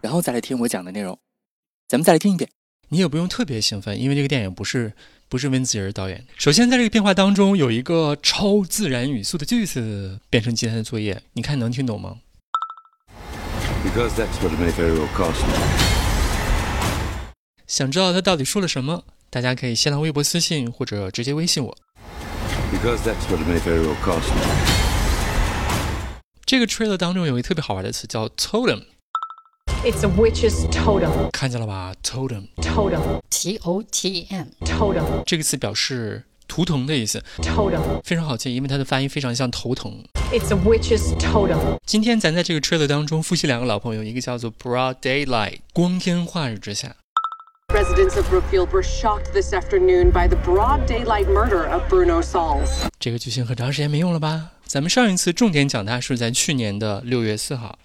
然后再来听我讲的内容，咱们再来听一遍。你也不用特别兴奋，因为这个电影不是不是温子仁导演。首先，在这个变化当中有一个超自然语速的句子变成今天的作业，你看能听懂吗？Because that's what may very well cost. 想知道他到底说了什么？大家可以新浪微博私信或者直接微信我。Because that's what it may very well cost. 这个 trailer 当中有一个特别好玩的词叫 totem。It's a witch's totem. 看见了吧？totem totem T O T M totem 这个词表示图腾的意思。totem 非常好记，因为它的发音非常像头疼。It's a witch's totem. 今天咱在这个 trailer 当中复习两个老朋友，一个叫做 Broad Daylight，光天化日之下。Residents of Brookfield were shocked this afternoon by the broad daylight murder of Bruno Sauls. 这个句型很长时间没用了吧？咱们上一次重点讲它是在去年的六月四号。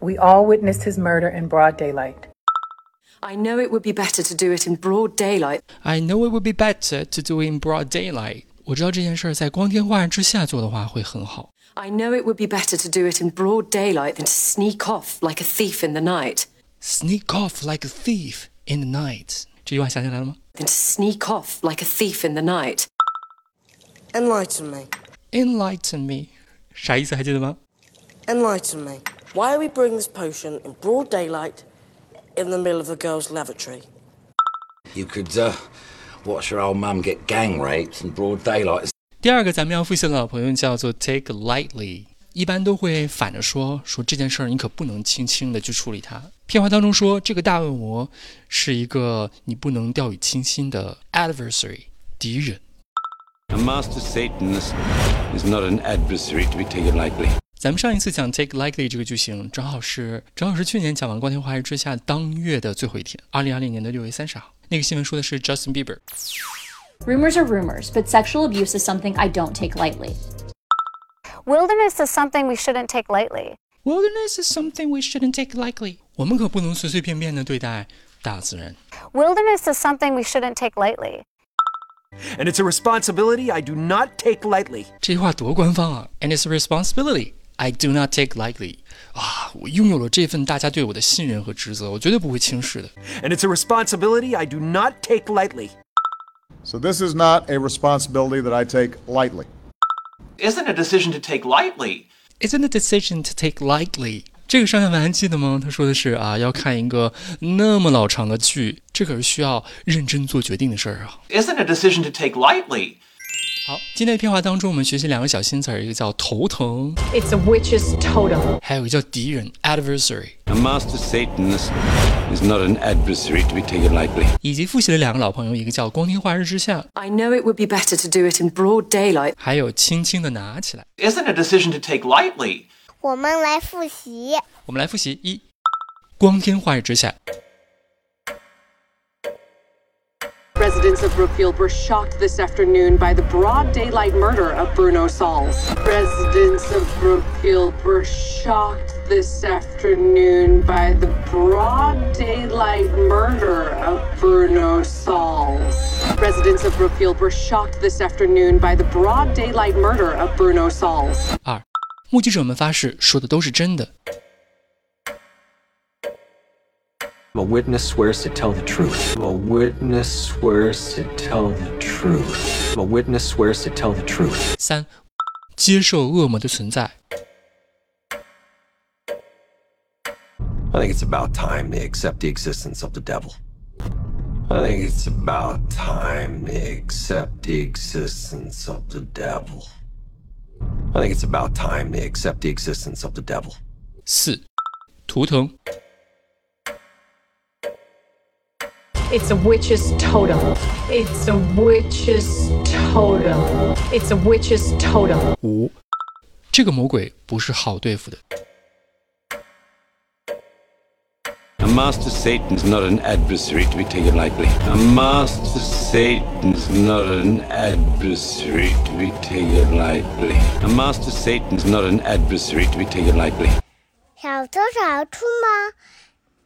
We all witnessed his murder in broad daylight. I know it would be better to do it in broad daylight. I know it would be better to do it in broad daylight. 我知道这件事儿在光天化日之下做的话会很好。 I know it would be better to do it in broad daylight than to sneak off like a thief in the night. Sneak off like a thief in the night. 这句话想起来了吗 Than to sneak off like a thief in the night. Enlighten me. Enlighten me，啥意思还记得吗？ Enlighten me. Why are we bringing this potion in broad daylight in the middle of the girls' lavatory? You could uh, watch your old mum get gang raped in broad daylight. 第二个咱们要复习的老朋友叫做 take lightly，一般都会反着说，说这件事儿你可不能轻轻的去处理它。片花当中说，这个大恶魔是一个你不能掉以轻心的 adversary 敌人。A master Satanist is not an adversary to be taken lightly. 咱们上一次讲 take lightly 这个句型，正好是正好是去年讲完《光天化日之下》当月的最后一天，二零二零年的六月三十号。那个新闻说的是 Justin Bieber。 Rumors are rumors, but sexual abuse is something I don't take lightly. Wilderness is something we shouldn't take lightly. Wilderness is something we shouldn't take lightly. 我们可不能随随便便的对待大自然。 Wilderness is something we shouldn't take lightly. And it's a responsibility I do not take lightly. 这句话多官方啊！And it's a responsibility I do not take lightly. 啊，我拥有了这份大家对我的信任和职责，我绝对不会轻视的。 And it's a responsibility I do not take lightly. So this is not a responsibility that I take lightly. Isn't a decision to take lightly. Isn't a decision to take lightly. 这个上下文还记得吗？他说的是啊，要看一个那么老长的剧，这可是需要认真做决定的事儿啊。 Isn't a decision to take lightly. 好，今天的片花当中，我们学习两个小新词儿，一个叫头疼，It's a witch's totem. 还有一个叫敌人 adversary，A master Satanist is not an adversary to be taken lightly. 以及复习了两个老朋友，一个叫光天化日之下，I know it would be better to do it in broad daylight. 还有轻轻的拿起来。Isn't a decision to take lightly. 我们来复习。我们来复习一，光天化日之下，Residents of Brookfield were shocked this afternoon by the broad daylight murder of Bruno Sauls. Residents of Brookfield were shocked this afternoon by the broad daylight murder of Bruno Sauls. Residents of Brookfield were shocked this afternoon by the broad daylight murder of Bruno Sauls. 二，目击者们发誓说的都是真的。 A witness swears to tell the truth. A witness swears to tell the truth. A witness swears to tell the truth. 三，接受恶魔的存在。 I think it's about time they accept the existence of the devil. I think it's about time they accept the existence of the devil. I think it's about time they accept the existence of the devil. 四，图腾。 It's a witch's totem. It's a witch's totem. It's a witch's totem. 五，这个魔鬼不是好对付的。 A master Satan's not an adversary to be taken lightly. A master Satan's not an adversary to be taken lightly. A master Satan's not an adversary to be taken lightly. 小偷找出吗？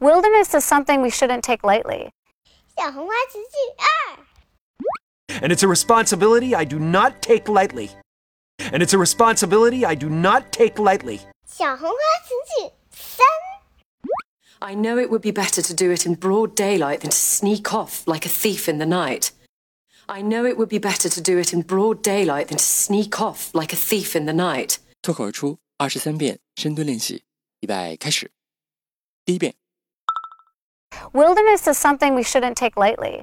Wilderness is something we shouldn't take lightly. 小红花词句二。 And it's a responsibility I do not take lightly. And it's a responsibility I do not take lightly. 小红花词句三。 I know it would be better to do it in broad daylight than to sneak off like a thief in the night. I know it would be better to do it in broad daylight than to sneak off like a thief in the night. 脱口而出二十三遍深蹲练习，预备开始。第一遍， Wilderness is something we shouldn't take lightly.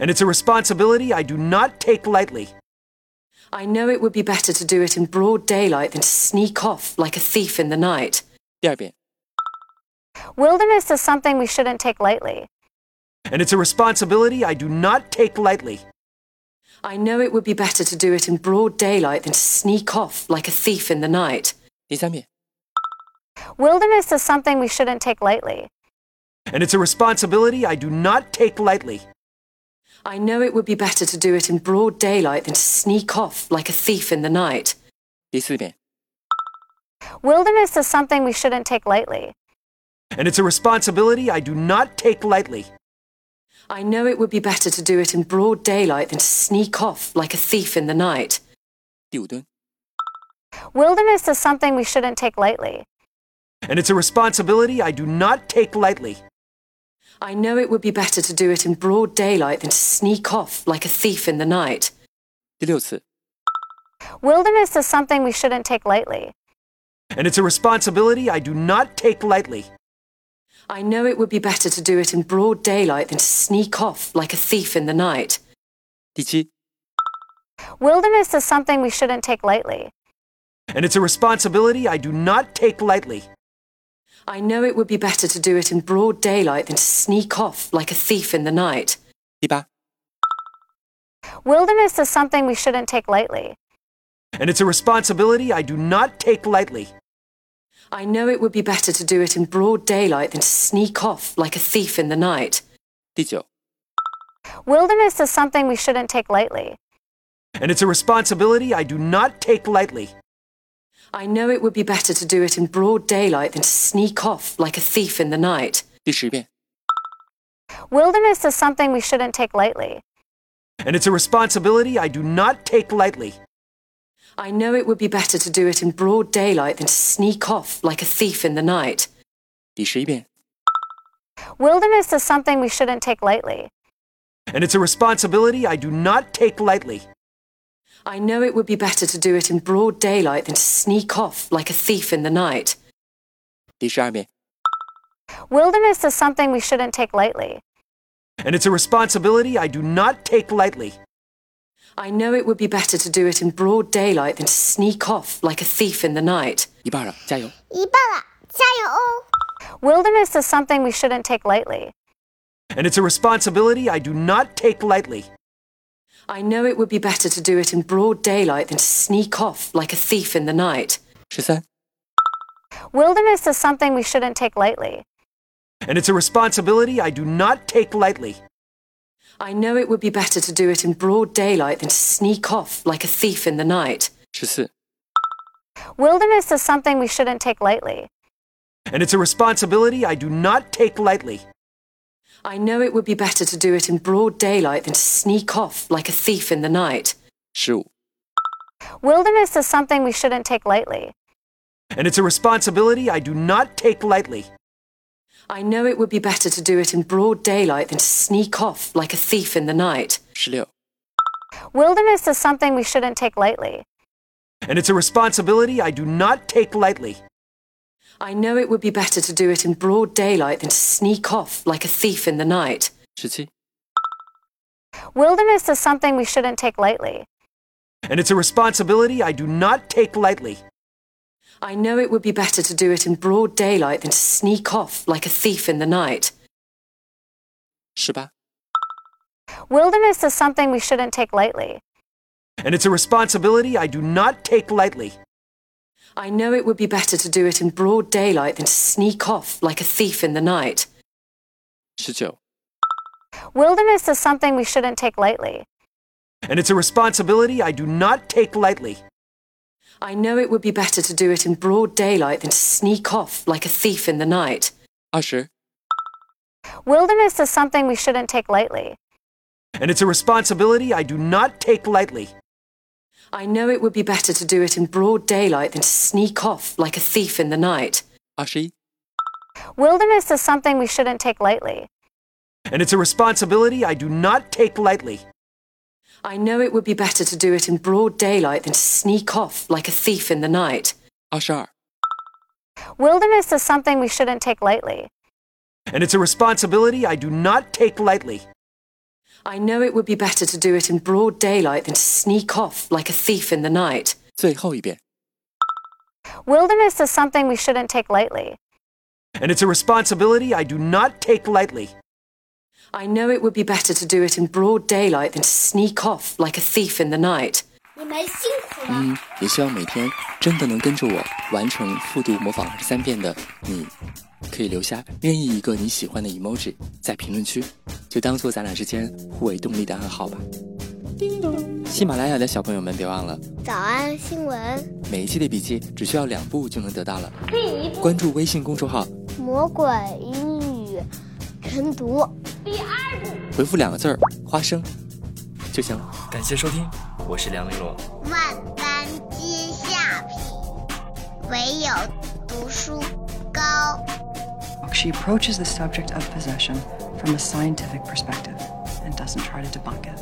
And it's a responsibility I do not take lightly. I know it would be better to do it in broad daylight than to sneak off like a thief in the night. 第二遍， Wilderness is something we shouldn't take lightly. And it's a responsibility I do not take lightly. I know it would be better to do it in broad daylight than to sneak off like a thief in the night. 第三遍， Wilderness is something we shouldn't take lightly. and it's a responsibility I do not take lightly. I know it would be better to do it in broad daylight than to sneak off like a thief in the night. Wilderness is something we shouldn't take lightly. And it's a responsibility I do not take lightly. I know it would be better to do it in broad daylight than to sneak off like a thief in the night. Wilderness is something we shouldn't take lightly. And it's a responsibility I do not take lightly. I know it would be better to do it in broad daylight than to sneak off like a thief in the night. 第六次， Wilderness is something we shouldn't take lightly. And it's a responsibility I do not take lightly. I know it would be better to do it in broad daylight than to sneak off like a thief in the night. 第七， Wilderness is something we shouldn't take lightly. And it's a responsibility I do not take lightly. I know it would be better to do it in broad daylight than to sneak off like a thief in the night. 第八， Wilderness is something we shouldn't take lightly. And it's a responsibility I do not take lightly. I know it would be better to do it in broad daylight than to sneak off like a thief in the night. 第九， Wilderness is something we shouldn't take lightly. And it's a responsibility I do not take lightly. I know it would be better to do it in broad daylight than to sneak off like a thief in the night. 第十遍， Wilderness is something we shouldn't take lightly. And it's a responsibility I do not take lightly. I know it would be better to do it in broad daylight than to sneak off like a thief in the night. 第十一遍， Wilderness is something we shouldn't take lightly. And it's a responsibility I do not take lightly. I know it would be better to do it in broad daylight than to sneak off like a thief in the night. 第十二遍， Wilderness is something we shouldn't take lightly. And it's a responsibility I do not take lightly. I know it would be better to do it in broad daylight than to sneak off like a thief in the night. 一半了，加油！一半了，加油哦！ Wilderness is something we shouldn't take lightly. And it's a responsibility I do not take lightly. I know it would be better to do it in broad daylight than to sneak off like a thief in the night, she said. Wilderness is something we shouldn't take lightly. And it's a responsibility I do not take lightly. I know it would be better to do it in broad daylight than to sneak off like a thief in the night, she said. Wilderness is something we shouldn't take lightly. And it's a responsibility I do not take lightly. I know it would be better to do it in broad daylight than to sneak off like a thief in the night. Sure. Wilderness is something we shouldn't take lightly. And it's a responsibility I do not take lightly. I know it would be better to do it in broad daylight than to sneak off like a thief in the night. Sure. Wilderness is something we shouldn't take lightly. And it's a responsibility I do not take lightly. I know it would be better to do it in broad daylight than to sneak off like a thief in the night. 十七、 Wilderness is something we shouldn't take lightly. And it's a responsibility I do not take lightly. I know it would be better to do it in broad daylight than to sneak off like a thief in the night. 十八、 Wilderness is something we shouldn't take lightly. And it's a responsibility I do not take lightly. I know it would be better to do it in broad daylight than to sneak off like a thief in the night. 19. Wilderness is something we shouldn't take lightly. And it's a responsibility I do not take lightly. I know it would be better to do it in broad daylight than to sneak off like a thief in the night. 20. Wilderness is something we shouldn't take lightly. And it's a responsibility I do not take lightly. I know it would be better to do it in broad daylight than to sneak off like a thief in the night. Ashi? Wilderness is something we shouldn't take lightly. And it's a responsibility I do not take lightly. I know it would be better to do it in broad daylight than to sneak off like a thief in the night. Ashar. Wilderness is something we shouldn't take lightly. And it's a responsibility I do not take lightly. I know it would be better to do it in broad daylight than to sneak off like a thief in the night. 最后一遍。 Wilderness is something we shouldn't take lightly. And it's a responsibility I do not take lightly. I know it would be better to do it in broad daylight than to sneak off like a thief in the night. 你们辛苦了。嗯，也希望每天真的能跟着我完成复读模仿二十三遍的你，可以留下任意一个你喜欢的 emoji 在评论区， 就当做咱俩之间互为动力的暗号吧。叮咚！喜马拉雅的小朋友们，别忘了早安新闻，每一期的笔记只需要两步就能得到了。第一步，关注微信公众号，魔鬼英语晨读。第二步，回复两个字儿“花生”就行了。感谢收听，我是梁玲珑。万般皆下品，唯有读书高。She approaches the subject of possession from a scientific perspective and doesn't try to debunk it.